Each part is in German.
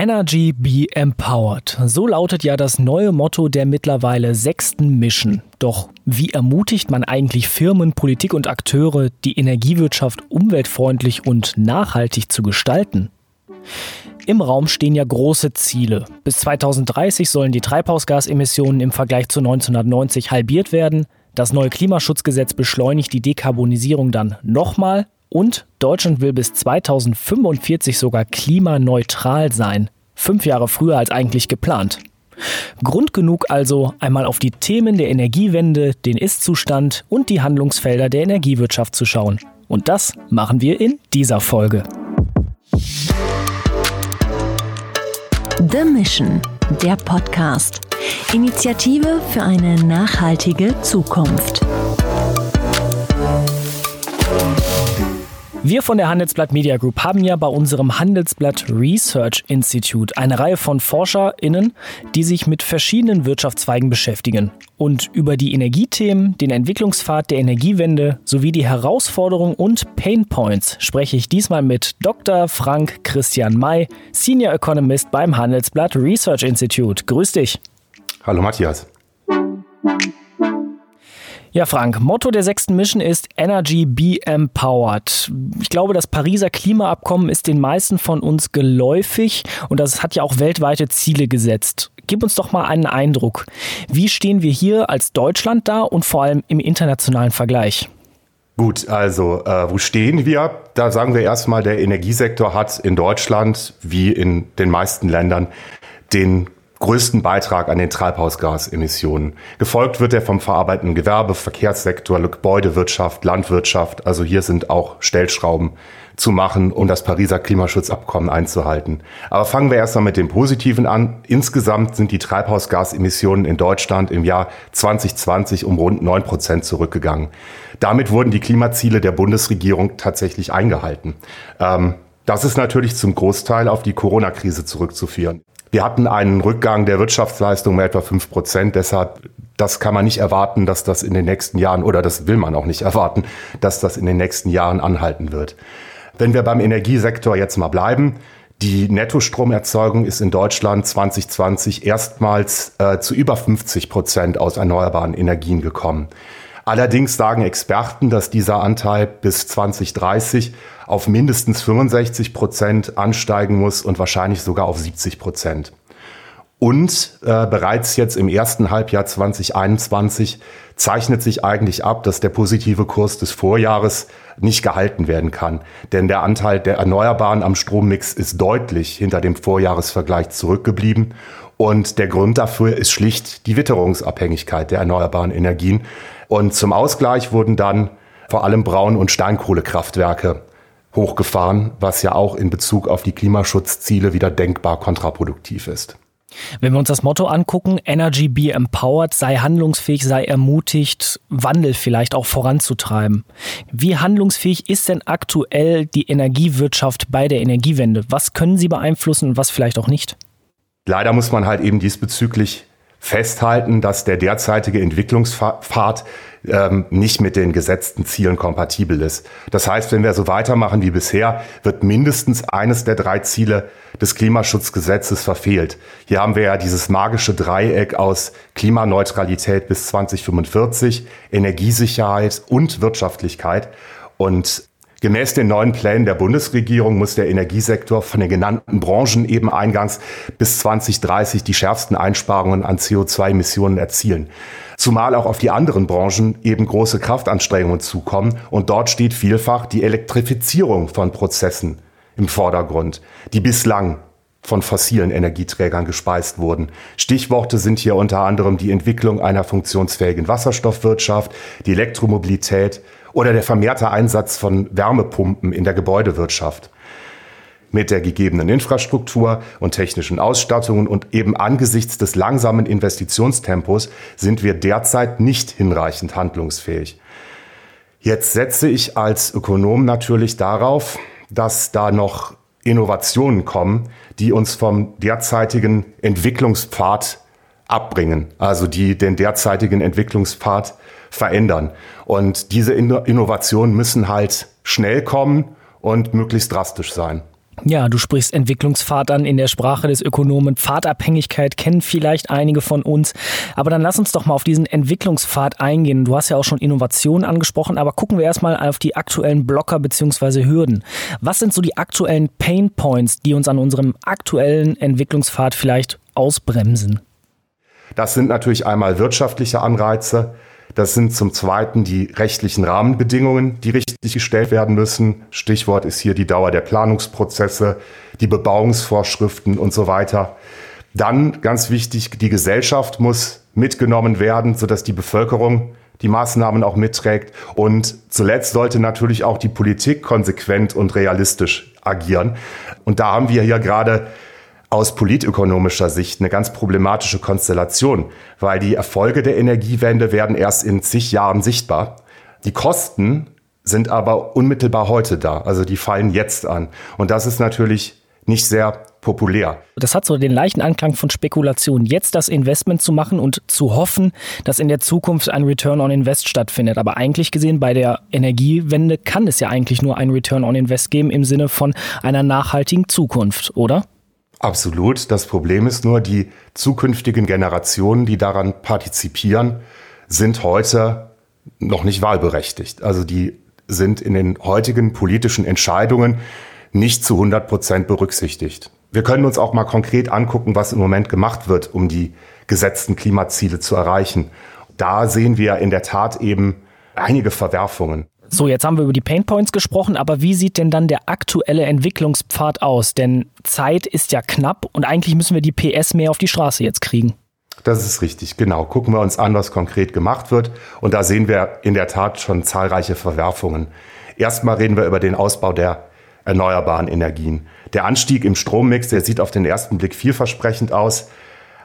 Energy Be Empowered. So lautet ja das neue Motto der mittlerweile sechsten Mission. Doch wie ermutigt man eigentlich Firmen, Politik und Akteure, die Energiewirtschaft umweltfreundlich und nachhaltig zu gestalten? Im Raum stehen ja große Ziele. Bis 2030 sollen die Treibhausgasemissionen im Vergleich zu 1990 halbiert werden. Das neue Klimaschutzgesetz beschleunigt die Dekarbonisierung dann nochmal und Deutschland will bis 2045 sogar klimaneutral sein. Fünf Jahre früher als eigentlich geplant. Grund genug also, einmal auf die Themen der Energiewende, den Ist-Zustand und die Handlungsfelder der Energiewirtschaft zu schauen. Und das machen wir in dieser Folge. The Mission, der Podcast. Initiative für eine nachhaltige Zukunft. Wir von der Handelsblatt Media Group haben ja bei unserem Handelsblatt Research Institute eine Reihe von ForscherInnen, die sich mit verschiedenen Wirtschaftszweigen beschäftigen. Und über die Energiethemen, den Entwicklungspfad der Energiewende sowie die Herausforderungen und Painpoints spreche ich diesmal mit Dr. Frank Christian May, Senior Economist beim Handelsblatt Research Institute. Grüß dich. Hallo Matthias. Ja, Frank, Motto der sechsten Mission ist Energy Be Empowered. Ich glaube, das Pariser Klimaabkommen ist den meisten von uns geläufig und das hat ja auch weltweite Ziele gesetzt. Gib uns doch mal einen Eindruck. Wie stehen wir hier als Deutschland da und vor allem im internationalen Vergleich? Gut, also äh, wo stehen wir? Da sagen wir erstmal, der Energiesektor hat in Deutschland wie in den meisten Ländern den größten Beitrag an den Treibhausgasemissionen. Gefolgt wird er vom verarbeitenden Gewerbe, Verkehrssektor, Gebäudewirtschaft, Landwirtschaft. Also hier sind auch Stellschrauben zu machen, um das Pariser Klimaschutzabkommen einzuhalten. Aber fangen wir erstmal mit dem Positiven an. Insgesamt sind die Treibhausgasemissionen in Deutschland im Jahr 2020 um rund neun Prozent zurückgegangen. Damit wurden die Klimaziele der Bundesregierung tatsächlich eingehalten. Ähm, das ist natürlich zum Großteil auf die Corona-Krise zurückzuführen. Wir hatten einen Rückgang der Wirtschaftsleistung um etwa fünf Prozent. Deshalb, das kann man nicht erwarten, dass das in den nächsten Jahren, oder das will man auch nicht erwarten, dass das in den nächsten Jahren anhalten wird. Wenn wir beim Energiesektor jetzt mal bleiben, die Nettostromerzeugung ist in Deutschland 2020 erstmals äh, zu über 50 Prozent aus erneuerbaren Energien gekommen. Allerdings sagen Experten, dass dieser Anteil bis 2030 auf mindestens 65 Prozent ansteigen muss und wahrscheinlich sogar auf 70 Prozent. Und äh, bereits jetzt im ersten Halbjahr 2021 zeichnet sich eigentlich ab, dass der positive Kurs des Vorjahres nicht gehalten werden kann. Denn der Anteil der Erneuerbaren am Strommix ist deutlich hinter dem Vorjahresvergleich zurückgeblieben. Und der Grund dafür ist schlicht die Witterungsabhängigkeit der erneuerbaren Energien. Und zum Ausgleich wurden dann vor allem Braun- und Steinkohlekraftwerke hochgefahren, was ja auch in Bezug auf die Klimaschutzziele wieder denkbar kontraproduktiv ist. Wenn wir uns das Motto angucken, Energy be empowered, sei handlungsfähig, sei ermutigt, Wandel vielleicht auch voranzutreiben. Wie handlungsfähig ist denn aktuell die Energiewirtschaft bei der Energiewende? Was können Sie beeinflussen und was vielleicht auch nicht? Leider muss man halt eben diesbezüglich festhalten, dass der derzeitige Entwicklungspfad ähm, nicht mit den gesetzten Zielen kompatibel ist. Das heißt, wenn wir so weitermachen wie bisher, wird mindestens eines der drei Ziele des Klimaschutzgesetzes verfehlt. Hier haben wir ja dieses magische Dreieck aus Klimaneutralität bis 2045, Energiesicherheit und Wirtschaftlichkeit. Und Gemäß den neuen Plänen der Bundesregierung muss der Energiesektor von den genannten Branchen eben eingangs bis 2030 die schärfsten Einsparungen an CO2-Emissionen erzielen. Zumal auch auf die anderen Branchen eben große Kraftanstrengungen zukommen und dort steht vielfach die Elektrifizierung von Prozessen im Vordergrund, die bislang von fossilen Energieträgern gespeist wurden. Stichworte sind hier unter anderem die Entwicklung einer funktionsfähigen Wasserstoffwirtschaft, die Elektromobilität oder der vermehrte Einsatz von Wärmepumpen in der Gebäudewirtschaft. Mit der gegebenen Infrastruktur und technischen Ausstattungen und eben angesichts des langsamen Investitionstempos sind wir derzeit nicht hinreichend handlungsfähig. Jetzt setze ich als Ökonom natürlich darauf, dass da noch Innovationen kommen, die uns vom derzeitigen Entwicklungspfad abbringen, also die den derzeitigen Entwicklungspfad verändern. Und diese Innovationen müssen halt schnell kommen und möglichst drastisch sein. Ja, du sprichst Entwicklungspfad an in der Sprache des Ökonomen. Pfadabhängigkeit kennen vielleicht einige von uns. Aber dann lass uns doch mal auf diesen Entwicklungspfad eingehen. Du hast ja auch schon Innovationen angesprochen, aber gucken wir erstmal auf die aktuellen Blocker bzw. Hürden. Was sind so die aktuellen Pain Points, die uns an unserem aktuellen Entwicklungspfad vielleicht ausbremsen? Das sind natürlich einmal wirtschaftliche Anreize, das sind zum Zweiten die rechtlichen Rahmenbedingungen, die richtig gestellt werden müssen. Stichwort ist hier die Dauer der Planungsprozesse, die Bebauungsvorschriften und so weiter. Dann ganz wichtig, die Gesellschaft muss mitgenommen werden, sodass die Bevölkerung die Maßnahmen auch mitträgt. Und zuletzt sollte natürlich auch die Politik konsequent und realistisch agieren. Und da haben wir hier gerade aus politökonomischer Sicht eine ganz problematische Konstellation, weil die Erfolge der Energiewende werden erst in zig Jahren sichtbar. Die Kosten sind aber unmittelbar heute da, also die fallen jetzt an. Und das ist natürlich nicht sehr populär. Das hat so den leichten Anklang von Spekulation, jetzt das Investment zu machen und zu hoffen, dass in der Zukunft ein Return on Invest stattfindet. Aber eigentlich gesehen, bei der Energiewende kann es ja eigentlich nur ein Return on Invest geben im Sinne von einer nachhaltigen Zukunft, oder? Absolut. Das Problem ist nur, die zukünftigen Generationen, die daran partizipieren, sind heute noch nicht wahlberechtigt. Also die sind in den heutigen politischen Entscheidungen nicht zu 100 Prozent berücksichtigt. Wir können uns auch mal konkret angucken, was im Moment gemacht wird, um die gesetzten Klimaziele zu erreichen. Da sehen wir in der Tat eben einige Verwerfungen. So, jetzt haben wir über die Painpoints gesprochen, aber wie sieht denn dann der aktuelle Entwicklungspfad aus? Denn Zeit ist ja knapp und eigentlich müssen wir die PS mehr auf die Straße jetzt kriegen. Das ist richtig, genau. Gucken wir uns an, was konkret gemacht wird. Und da sehen wir in der Tat schon zahlreiche Verwerfungen. Erstmal reden wir über den Ausbau der erneuerbaren Energien. Der Anstieg im Strommix, der sieht auf den ersten Blick vielversprechend aus.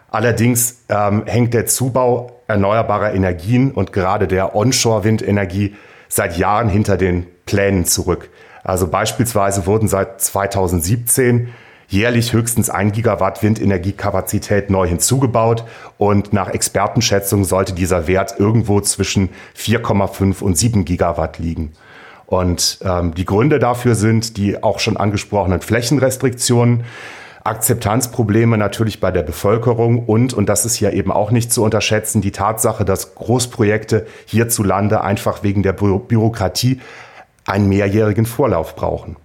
Allerdings ähm, hängt der Zubau erneuerbarer Energien und gerade der Onshore-Windenergie seit Jahren hinter den Plänen zurück. Also beispielsweise wurden seit 2017 jährlich höchstens ein Gigawatt Windenergiekapazität neu hinzugebaut und nach Expertenschätzung sollte dieser Wert irgendwo zwischen 4,5 und 7 Gigawatt liegen. Und ähm, die Gründe dafür sind die auch schon angesprochenen Flächenrestriktionen, Akzeptanzprobleme natürlich bei der Bevölkerung und, und das ist ja eben auch nicht zu unterschätzen, die Tatsache, dass Großprojekte hierzulande einfach wegen der Bü Bürokratie einen mehrjährigen Vorlauf brauchen.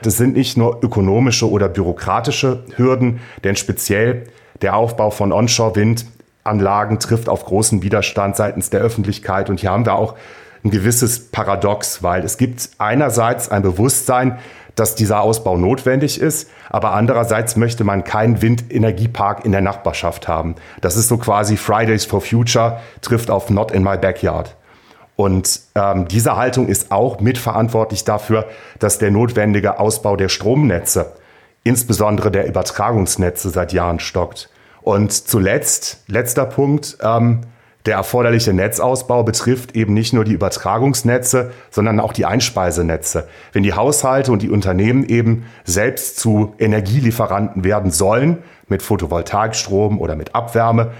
Das sind nicht nur ökonomische oder bürokratische Hürden, denn speziell der Aufbau von Onshore-Windanlagen trifft auf großen Widerstand seitens der Öffentlichkeit. Und hier haben wir auch ein gewisses Paradox, weil es gibt einerseits ein Bewusstsein, dass dieser Ausbau notwendig ist, aber andererseits möchte man keinen Windenergiepark in der Nachbarschaft haben. Das ist so quasi Fridays for Future trifft auf Not in my backyard. Und ähm, diese Haltung ist auch mitverantwortlich dafür, dass der notwendige Ausbau der Stromnetze, insbesondere der Übertragungsnetze, seit Jahren stockt. Und zuletzt, letzter Punkt, ähm, der erforderliche Netzausbau betrifft eben nicht nur die Übertragungsnetze, sondern auch die Einspeisenetze. Wenn die Haushalte und die Unternehmen eben selbst zu Energielieferanten werden sollen, mit Photovoltaikstrom oder mit Abwärme,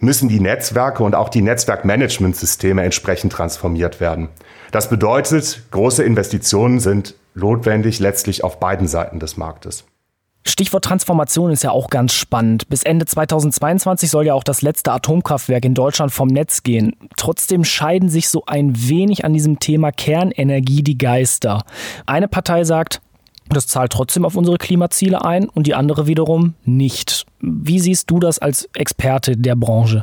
müssen die Netzwerke und auch die Netzwerkmanagementsysteme entsprechend transformiert werden. Das bedeutet, große Investitionen sind notwendig letztlich auf beiden Seiten des Marktes. Stichwort Transformation ist ja auch ganz spannend. Bis Ende 2022 soll ja auch das letzte Atomkraftwerk in Deutschland vom Netz gehen. Trotzdem scheiden sich so ein wenig an diesem Thema Kernenergie die Geister. Eine Partei sagt, das zahlt trotzdem auf unsere Klimaziele ein und die andere wiederum nicht. Wie siehst du das als Experte der Branche?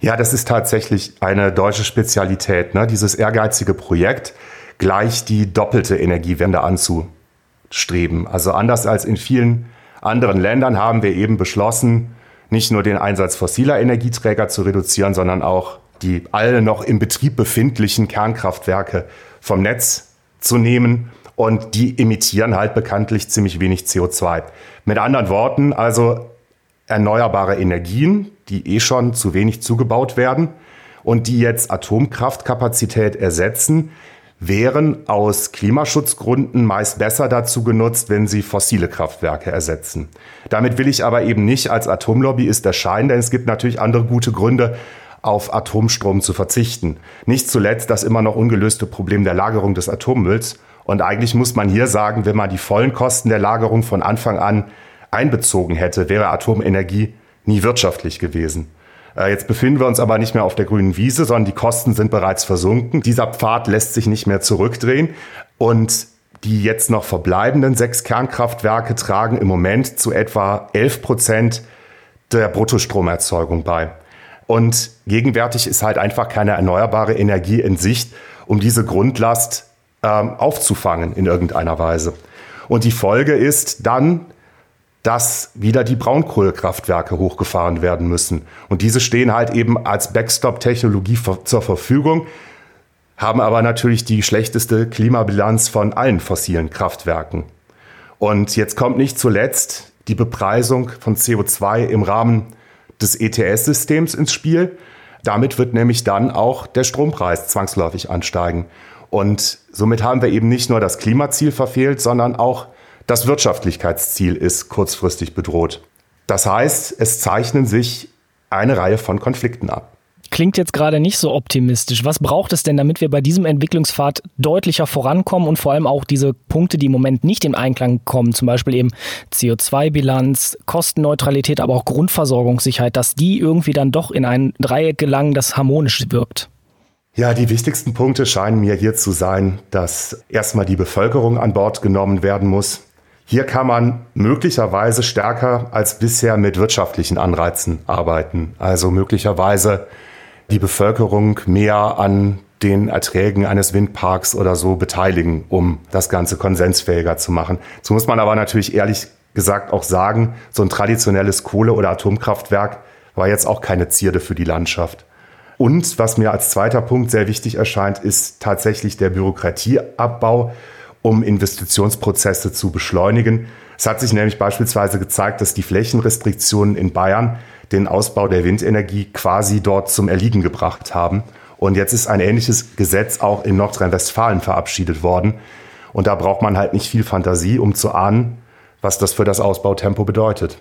Ja, das ist tatsächlich eine deutsche Spezialität, ne? dieses ehrgeizige Projekt, gleich die doppelte Energiewende anzu streben. Also anders als in vielen anderen Ländern haben wir eben beschlossen, nicht nur den Einsatz fossiler Energieträger zu reduzieren, sondern auch die alle noch im Betrieb befindlichen Kernkraftwerke vom Netz zu nehmen. Und die emittieren halt bekanntlich ziemlich wenig CO2. Mit anderen Worten, also erneuerbare Energien, die eh schon zu wenig zugebaut werden und die jetzt Atomkraftkapazität ersetzen, wären aus Klimaschutzgründen meist besser dazu genutzt, wenn sie fossile Kraftwerke ersetzen. Damit will ich aber eben nicht als Atomlobbyist erscheinen, denn es gibt natürlich andere gute Gründe, auf Atomstrom zu verzichten. Nicht zuletzt das immer noch ungelöste Problem der Lagerung des Atommülls Und eigentlich muss man hier sagen, wenn man die vollen Kosten der Lagerung von Anfang an einbezogen hätte, wäre Atomenergie nie wirtschaftlich gewesen. Äh, jetzt befinden wir uns aber nicht mehr auf der grünen Wiese, sondern die Kosten sind bereits versunken. Dieser Pfad lässt sich nicht mehr zurückdrehen. Und die jetzt noch verbleibenden sechs Kernkraftwerke tragen im Moment zu etwa 11 Prozent der Bruttostromerzeugung bei. Und gegenwärtig ist halt einfach keine erneuerbare Energie in Sicht, um diese Grundlast ähm, aufzufangen in irgendeiner Weise. Und die Folge ist dann, dass wieder die Braunkohlekraftwerke hochgefahren werden müssen. Und diese stehen halt eben als Backstop-Technologie zur Verfügung, haben aber natürlich die schlechteste Klimabilanz von allen fossilen Kraftwerken. Und jetzt kommt nicht zuletzt die Bepreisung von CO2 im Rahmen des ETS-Systems ins Spiel. Damit wird nämlich dann auch der Strompreis zwangsläufig ansteigen. Und somit haben wir eben nicht nur das Klimaziel verfehlt, sondern auch das Wirtschaftlichkeitsziel ist kurzfristig bedroht. Das heißt, es zeichnen sich eine Reihe von Konflikten ab klingt jetzt gerade nicht so optimistisch. Was braucht es denn, damit wir bei diesem Entwicklungspfad deutlicher vorankommen und vor allem auch diese Punkte, die im Moment nicht in Einklang kommen, zum Beispiel eben CO2-Bilanz, Kostenneutralität, aber auch Grundversorgungssicherheit, dass die irgendwie dann doch in ein Dreieck gelangen, das harmonisch wirkt? Ja, die wichtigsten Punkte scheinen mir hier zu sein, dass erstmal die Bevölkerung an Bord genommen werden muss. Hier kann man möglicherweise stärker als bisher mit wirtschaftlichen Anreizen arbeiten. Also möglicherweise die Bevölkerung mehr an den Erträgen eines Windparks oder so beteiligen, um das Ganze konsensfähiger zu machen. So muss man aber natürlich ehrlich gesagt auch sagen, so ein traditionelles Kohle- oder Atomkraftwerk war jetzt auch keine Zierde für die Landschaft. Und was mir als zweiter Punkt sehr wichtig erscheint, ist tatsächlich der Bürokratieabbau, um Investitionsprozesse zu beschleunigen. Es hat sich nämlich beispielsweise gezeigt, dass die Flächenrestriktionen in Bayern den Ausbau der Windenergie quasi dort zum Erliegen gebracht haben. Und jetzt ist ein ähnliches Gesetz auch in Nordrhein-Westfalen verabschiedet worden. Und da braucht man halt nicht viel Fantasie, um zu ahnen, was das für das Ausbautempo bedeutet.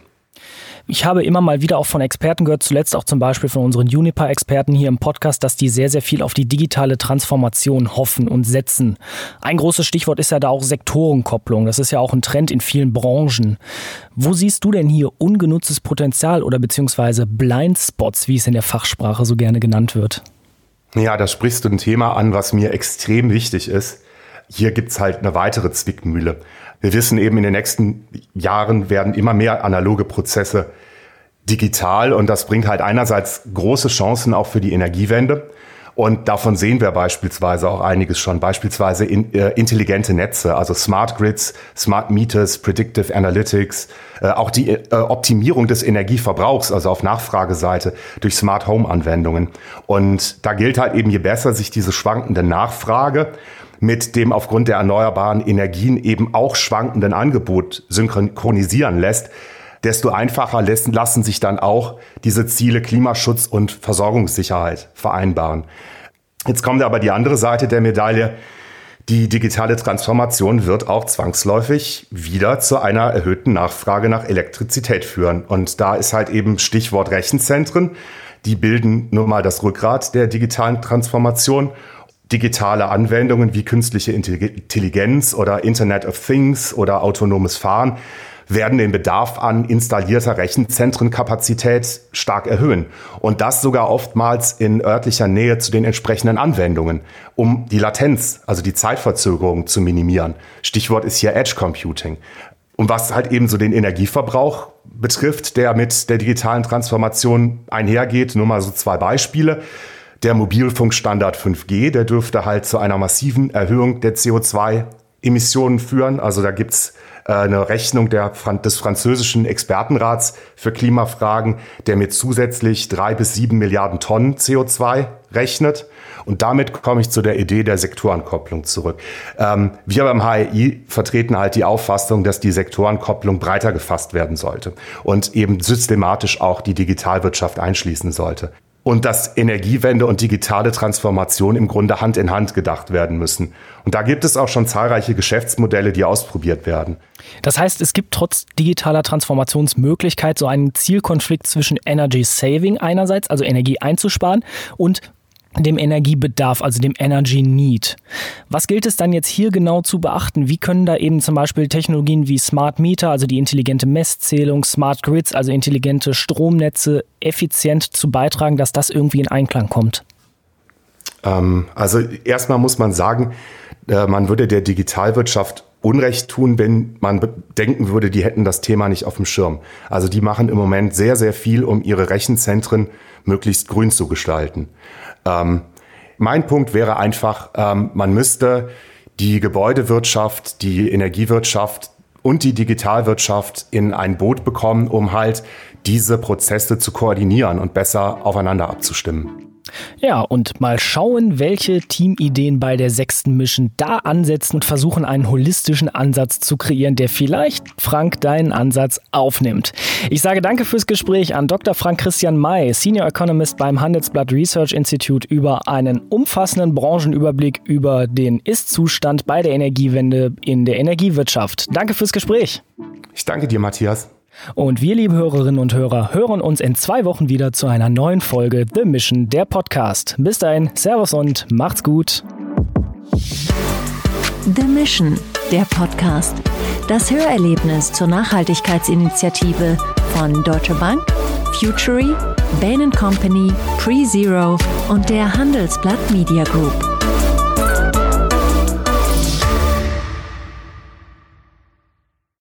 Ich habe immer mal wieder auch von Experten gehört, zuletzt auch zum Beispiel von unseren Juniper-Experten hier im Podcast, dass die sehr, sehr viel auf die digitale Transformation hoffen und setzen. Ein großes Stichwort ist ja da auch Sektorenkopplung. Das ist ja auch ein Trend in vielen Branchen. Wo siehst du denn hier ungenutztes Potenzial oder beziehungsweise Blindspots, wie es in der Fachsprache so gerne genannt wird? Ja, da sprichst du ein Thema an, was mir extrem wichtig ist. Hier gibt's halt eine weitere Zwickmühle. Wir wissen eben, in den nächsten Jahren werden immer mehr analoge Prozesse digital und das bringt halt einerseits große Chancen auch für die Energiewende. Und davon sehen wir beispielsweise auch einiges schon, beispielsweise in, äh, intelligente Netze, also Smart Grids, Smart Meters, Predictive Analytics, äh, auch die äh, Optimierung des Energieverbrauchs, also auf Nachfrageseite durch Smart Home Anwendungen. Und da gilt halt eben, je besser sich diese schwankende Nachfrage mit dem aufgrund der erneuerbaren Energien eben auch schwankenden Angebot synchronisieren lässt, desto einfacher lassen sich dann auch diese Ziele Klimaschutz und Versorgungssicherheit vereinbaren. Jetzt kommt aber die andere Seite der Medaille. Die digitale Transformation wird auch zwangsläufig wieder zu einer erhöhten Nachfrage nach Elektrizität führen. Und da ist halt eben Stichwort Rechenzentren. Die bilden nun mal das Rückgrat der digitalen Transformation digitale Anwendungen wie künstliche Intelligenz oder Internet of Things oder autonomes Fahren werden den Bedarf an installierter Rechenzentrenkapazität stark erhöhen. Und das sogar oftmals in örtlicher Nähe zu den entsprechenden Anwendungen, um die Latenz, also die Zeitverzögerung zu minimieren. Stichwort ist hier Edge Computing. Und was halt eben so den Energieverbrauch betrifft, der mit der digitalen Transformation einhergeht, nur mal so zwei Beispiele. Der Mobilfunkstandard 5G, der dürfte halt zu einer massiven Erhöhung der CO2-Emissionen führen. Also da gibt's äh, eine Rechnung der, des französischen Expertenrats für Klimafragen, der mit zusätzlich drei bis sieben Milliarden Tonnen CO2 rechnet. Und damit komme ich zu der Idee der Sektorenkopplung zurück. Ähm, wir beim HRI vertreten halt die Auffassung, dass die Sektorenkopplung breiter gefasst werden sollte und eben systematisch auch die Digitalwirtschaft einschließen sollte und dass Energiewende und digitale Transformation im Grunde Hand in Hand gedacht werden müssen. Und da gibt es auch schon zahlreiche Geschäftsmodelle, die ausprobiert werden. Das heißt, es gibt trotz digitaler Transformationsmöglichkeit so einen Zielkonflikt zwischen Energy Saving einerseits, also Energie einzusparen, und dem Energiebedarf, also dem Energy Need. Was gilt es dann jetzt hier genau zu beachten? Wie können da eben zum Beispiel Technologien wie Smart Meter, also die intelligente Messzählung, Smart Grids, also intelligente Stromnetze, effizient zu beitragen, dass das irgendwie in Einklang kommt? Ähm, also erstmal muss man sagen, äh, man würde der Digitalwirtschaft Unrecht tun, wenn man denken würde, die hätten das Thema nicht auf dem Schirm. Also die machen im Moment sehr, sehr viel, um ihre Rechenzentren möglichst grün zu gestalten. Ähm, mein Punkt wäre einfach, ähm, man müsste die Gebäudewirtschaft, die Energiewirtschaft und die Digitalwirtschaft in ein Boot bekommen, um halt diese Prozesse zu koordinieren und besser aufeinander abzustimmen. Ja, und mal schauen, welche Teamideen bei der sechsten Mission da ansetzen und versuchen, einen holistischen Ansatz zu kreieren, der vielleicht, Frank, deinen Ansatz aufnimmt. Ich sage danke fürs Gespräch an Dr. Frank Christian May, Senior Economist beim Handelsblatt Research Institute, über einen umfassenden Branchenüberblick über den Ist-Zustand bei der Energiewende in der Energiewirtschaft. Danke fürs Gespräch. Ich danke dir, Matthias. Und wir, liebe Hörerinnen und Hörer, hören uns in zwei Wochen wieder zu einer neuen Folge The Mission, der Podcast. Bis dahin, Servus und macht's gut. The Mission, der Podcast. Das Hörerlebnis zur Nachhaltigkeitsinitiative von Deutsche Bank, Futury, Bain Company, PreZero und der Handelsblatt Media Group.